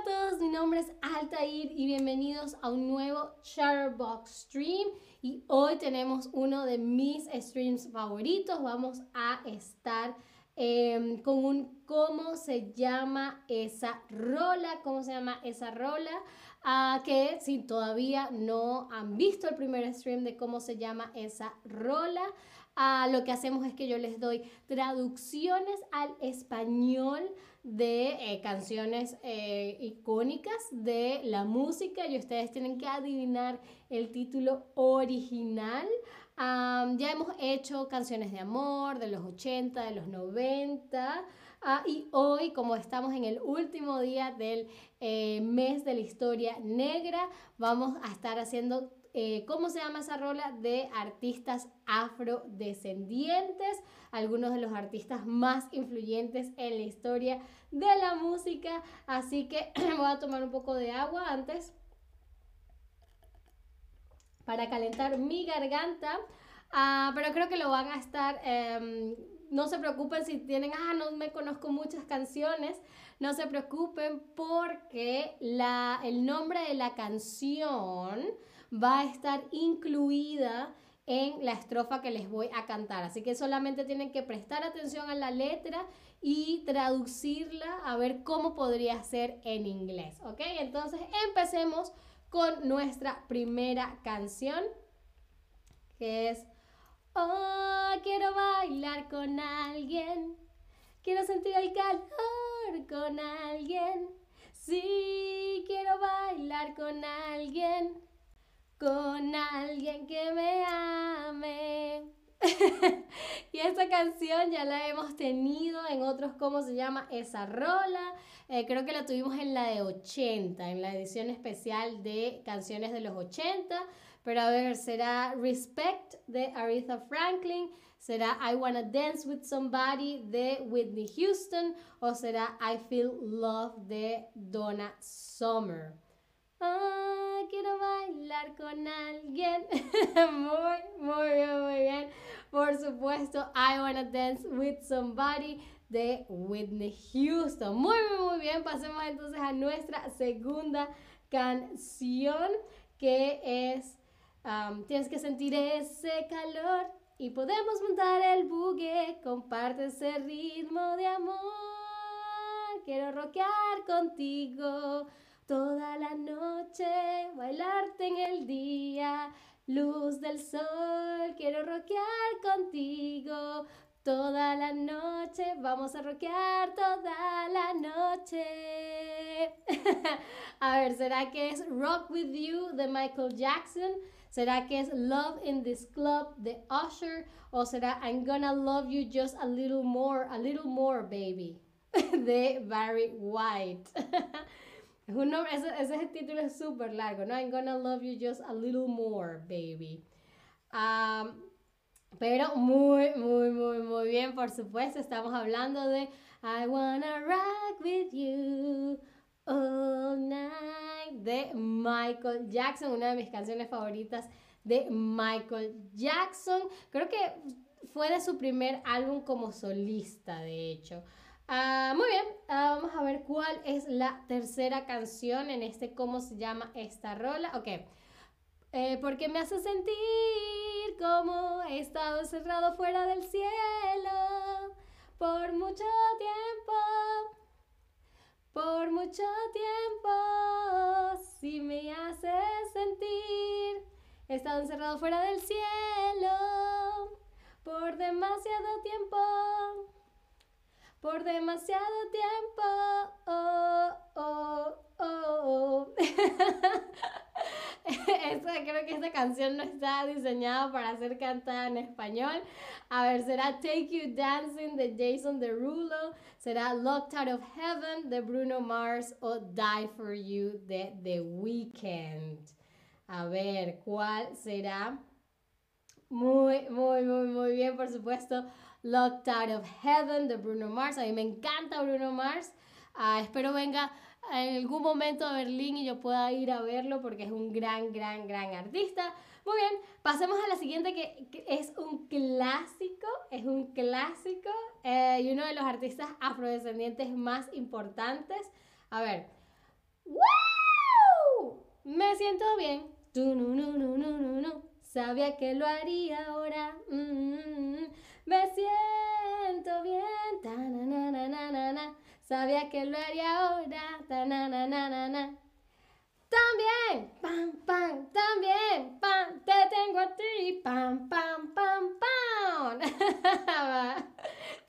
a todos, mi nombre es Altair y bienvenidos a un nuevo Shutterbox Stream. Y hoy tenemos uno de mis streams favoritos. Vamos a estar em, con un cómo se llama esa rola, cómo se llama esa rola. Ah, que si todavía no han visto el primer stream de cómo se llama esa rola, lo que hacemos es que yo les doy traducciones al español de eh, canciones eh, icónicas de la música y ustedes tienen que adivinar el título original. ya hemos hecho canciones de amor de los 80, de los 90. Ah, y hoy, como estamos en el último día del eh, mes de la historia negra, vamos a estar haciendo eh, ¿cómo se llama esa rola? De artistas afrodescendientes, algunos de los artistas más influyentes en la historia de la música. Así que voy a tomar un poco de agua antes para calentar mi garganta. Ah, pero creo que lo van a estar... Em, no se preocupen si tienen, ah, no me conozco muchas canciones, no se preocupen porque la, el nombre de la canción va a estar incluida en la estrofa que les voy a cantar. Así que solamente tienen que prestar atención a la letra y traducirla a ver cómo podría ser en inglés. ¿Ok? Entonces empecemos con nuestra primera canción que es Oh, quiero bailar con alguien. Quiero sentir el calor con alguien. Sí, quiero bailar con alguien con alguien que me ame. y esta canción ya la hemos tenido en otros, ¿cómo se llama? Esa rola. Eh, creo que la tuvimos en la de 80, en la edición especial de canciones de los 80. Pero a ver, ¿será Respect de Aretha Franklin? ¿Será I Wanna Dance with Somebody de Whitney Houston? ¿O será I Feel Love de Donna Summer? Quiero bailar con alguien. muy, muy bien, muy bien. Por supuesto, I Wanna Dance with Somebody de Whitney Houston. Muy, muy, muy bien. Pasemos entonces a nuestra segunda canción que es Tienes que sentir ese calor y podemos montar el bugue. Comparte ese ritmo de amor. Quiero rockear contigo toda la noche, bailarte en el día, luz del sol, quiero rockear contigo toda la noche, vamos a rockear toda la noche. a ver, ¿será que es Rock With You de Michael Jackson? ¿Será que es Love in This Club de Usher? ¿O será I'm Gonna Love You Just a Little More, a Little More Baby de Barry White? Es un nombre, ese, ese título es súper largo, ¿no? I'm gonna love you just a little more, baby. pero muy, muy, muy, muy bien, por supuesto. Estamos hablando de I wanna rock with you all night de Michael Jackson, una de mis canciones favoritas de Michael Jackson. Creo que fue de su primer álbum como solista, de hecho. Ah, muy bien, ah, vamos a ver cuál es la tercera canción en este, cómo se llama esta rola. Ok, eh, porque me hace sentir como he estado encerrado fuera del cielo por mucho tiempo, por mucho tiempo. Si me hace sentir, he estado encerrado fuera del cielo por demasiado tiempo por demasiado tiempo. Oh, oh, oh. creo que esta canción no está diseñada para ser cantada en español. A ver, será Take You Dancing de Jason Derulo, será Locked Out of Heaven de Bruno Mars o Die for You de The Weeknd. A ver, ¿cuál será? Muy, muy, muy, muy bien, por supuesto. Locked Out of Heaven de Bruno Mars. A mí me encanta Bruno Mars. Ah, espero venga en algún momento a Berlín y yo pueda ir a verlo porque es un gran, gran, gran artista. Muy bien, pasemos a la siguiente que, es un clásico, es un clásico eh, y uno de los artistas afrodescendientes más importantes. A ver, ¡Wow! Me siento bien. Tu, no, no, no, no, no, no. Sabía que lo haría ahora. Mm, mm, mm. Me siento bien. Ta, na, na, na, na, na, na. Sabía que lo haría ahora. Ta, na, na, na, na, na. También, pam, pam, también, pam, te tengo a ti, pam, pam, pam, pam.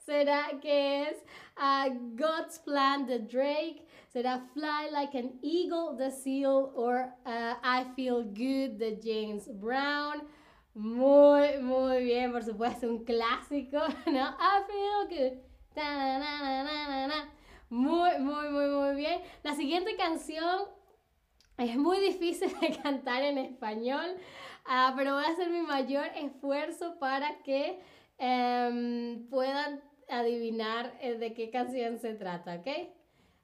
¿Será que es uh, God's Plan the Drake? ¿Será Fly Like an Eagle the Seal? Or uh, I Feel Good the James Brown? Muy, muy bien, por supuesto, un clásico, ¿no? I Feel Good. Muy, muy, muy, muy bien. La siguiente canción es muy difícil de cantar en español, uh, pero voy a hacer mi mayor esfuerzo para que um, puedan adivinar eh, de qué canción se trata, ¿ok?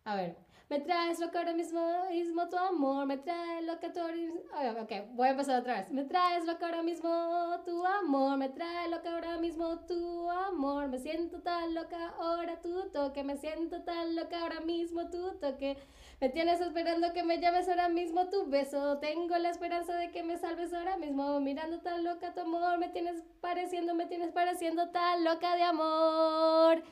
A ver. Me traes lo que ahora mismo, mismo tu amor, me traes lo que tú ahora mismo... Ok, voy a empezar otra vez. Me traes lo que ahora mismo tu amor, me traes lo que ahora mismo tu amor, me siento tan loca ahora tu toque, me siento tan loca ahora mismo tu toque. Me tienes esperando que me llames ahora mismo tu beso. Tengo la esperanza de que me salves ahora mismo. Mirando tan loca tu amor. Me tienes pareciendo, me tienes pareciendo tan loca de amor.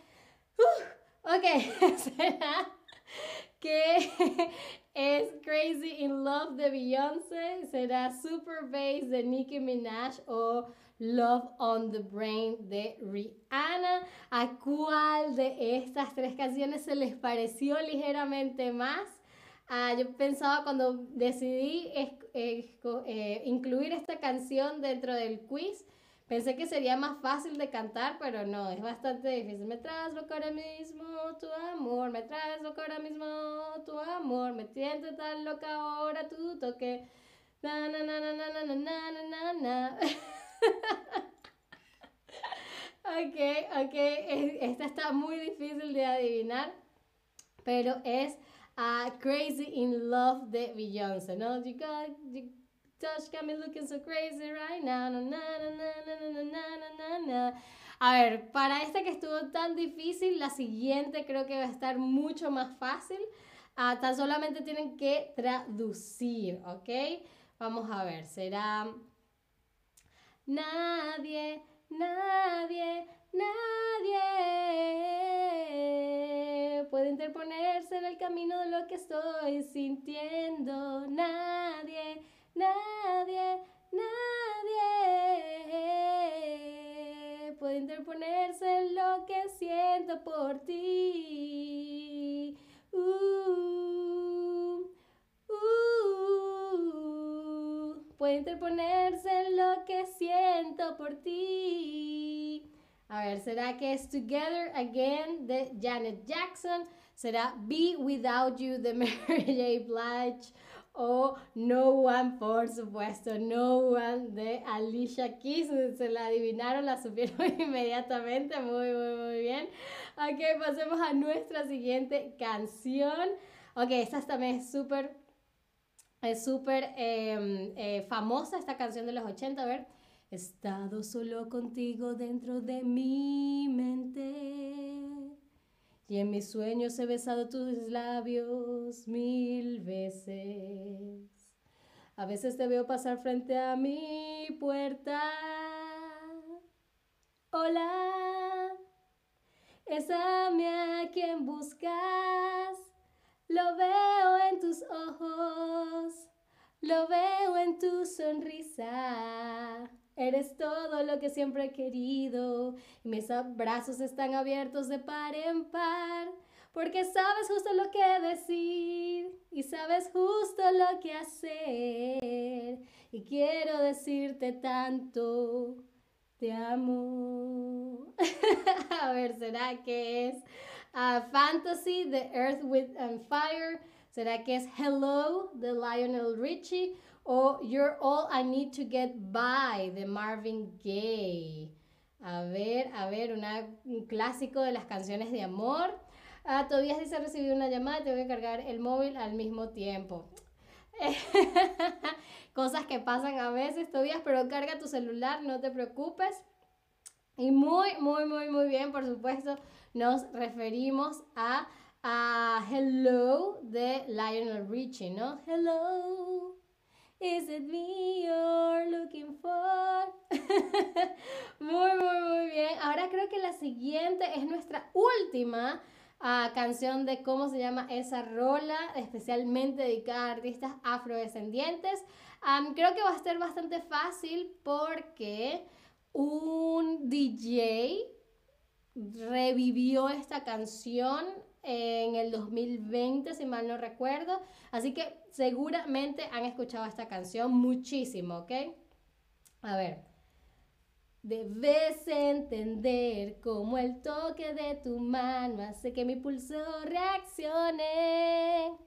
ok, será que es Crazy in Love de Beyoncé. Será Super Bass de Nicki Minaj o Love on the Brain de Rihanna. ¿A cuál de estas tres canciones se les pareció ligeramente más? Ah, yo pensaba cuando decidí eh, incluir esta canción dentro del quiz, pensé que sería más fácil de cantar, pero no, es bastante difícil. Me traes lo que ahora mismo tu amor, me traes lo que ahora mismo tu amor, me siento tan loca ahora tu toque. Na, na, na, na, na, na, na, na, na. ok, ok, esta está muy difícil de adivinar, pero es uh, Crazy in Love de Beyoncé, ¿no? You got, you A ver, para esta que estuvo tan difícil, la siguiente creo que va a estar mucho más fácil. Uh, tan solamente tienen que traducir, ¿ok? Vamos a ver, será... Nadie, nadie, nadie puede interponerse en el camino de lo que estoy sintiendo. Nadie, nadie, nadie puede interponerse en lo que siento por ti. Uh, uh, puede interponerse en lo que siento por ti. A ver, ¿será que es Together Again de Janet Jackson? ¿Será Be Without You de Mary J. Blige? O No One, por supuesto, No One de Alicia Keys. Se la adivinaron, la supieron inmediatamente. Muy, muy, muy bien. Ok, pasemos a nuestra siguiente canción. Ok, esta también es súper, es súper em, eh, famosa, esta canción de los 80. A ver. He estado solo contigo dentro de mi mente. Y en mis sueños he besado tus labios mil veces. A veces te veo pasar frente a mi puerta. Hola, es a mí a quien buscas. Lo veo en tus ojos, lo veo en tu sonrisa. Eres todo lo que siempre he querido mis brazos están abiertos de par en par porque sabes justo lo que decir y sabes justo lo que hacer y quiero decirte tanto, te amo. A ver, ¿será que es uh, Fantasy de Earth, with and Fire? ¿Será que es Hello de Lionel Richie? o You're All I Need to Get By de Marvin Gaye. A ver, a ver, un clásico de las canciones de amor. Ah, todavía se ha recibido una llamada, tengo que cargar el móvil al mismo tiempo. Cosas que pasan a veces, todavía, pero carga tu celular, no te preocupes. Y muy, muy, muy, muy bien, por supuesto, nos referimos a a Hello de Lionel Richie, ¿no? Hello, is it me you're looking for? muy, muy, muy bien. Ahora creo que la siguiente es nuestra última uh, canción de cómo se llama esa rola, especialmente dedicada a artistas afrodescendientes. Creo que va a ser bastante fácil porque un DJ revivió esta canción en el 2020, si mal no recuerdo. Así que seguramente han escuchado esta canción muchísimo, ¿ok? A ver. Debes entender cómo el toque de tu mano hace que mi pulso reaccione.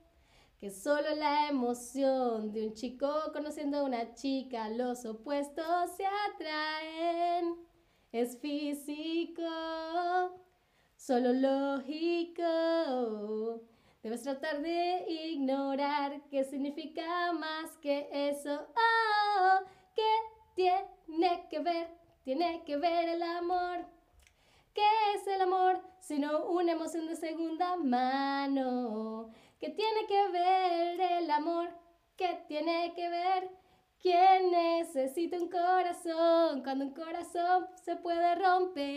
Que solo la emoción de un chico conociendo a una chica, los opuestos se atraen. Es físico, solo lógico. Debes tratar de ignorar qué significa más que eso. Oh, ¿qué tiene que ver tiene que ver el amor. ¿Qué es el amor? Sino una emoción de segunda mano. ¿Qué tiene que ver el amor? ¿Qué tiene que ver? ¿Quién necesita un corazón cuando un corazón se puede romper?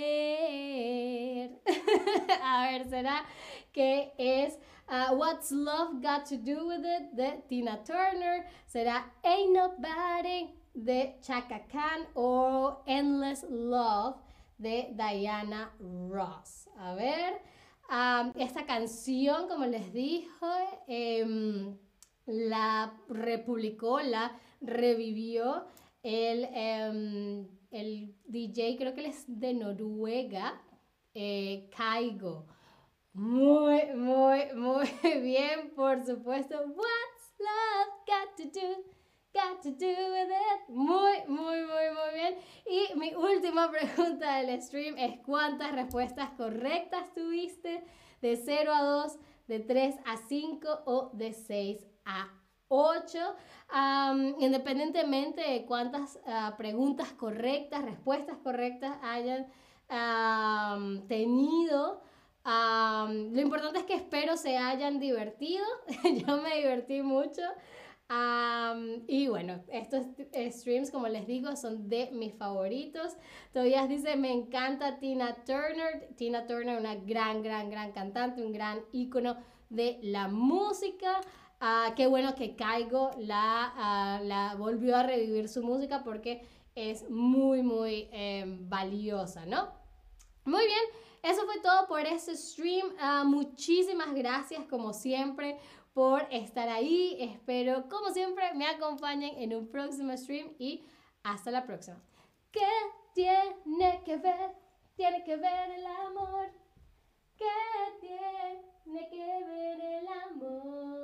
A ver, ¿será que es uh, What's Love Got to Do With It de Tina Turner? ¿Será Ain't Nobody? De Chaka Khan o Endless Love de Diana Ross. A ver, esta canción, como les dijo, em, la republicó, la revivió el, em, el DJ, creo que es de Noruega, eh, Kaigo. Muy, muy, muy bien, por supuesto. What's love got to do? Got to do with it. Muy, muy, muy, muy bien. Y mi última pregunta del stream es ¿cuántas respuestas correctas tuviste? De 0 a 2, de 3 a 5 o de 6 a 8. independientemente de cuántas ah, preguntas correctas, respuestas correctas hayan tenido, lo importante es que espero se hayan divertido. Yo me divertí mucho y bueno, estos streams, como les digo, son de mis favoritos. Todavía dice, me encanta Tina Turner. Tina Turner, una gran, gran, gran cantante, un gran ícono de la música. Uh, qué bueno que Caigo la, ah, la volvió a revivir su música porque es muy, muy em, valiosa, ¿no? Muy bien, eso fue todo por este stream. Ah, muchísimas gracias, como siempre, por estar ahí. Espero, como siempre, me acompañen en un próximo stream y hasta la próxima. ¿Qué tiene que ver? Tiene que ver el amor. ¿Qué tiene que ver el amor?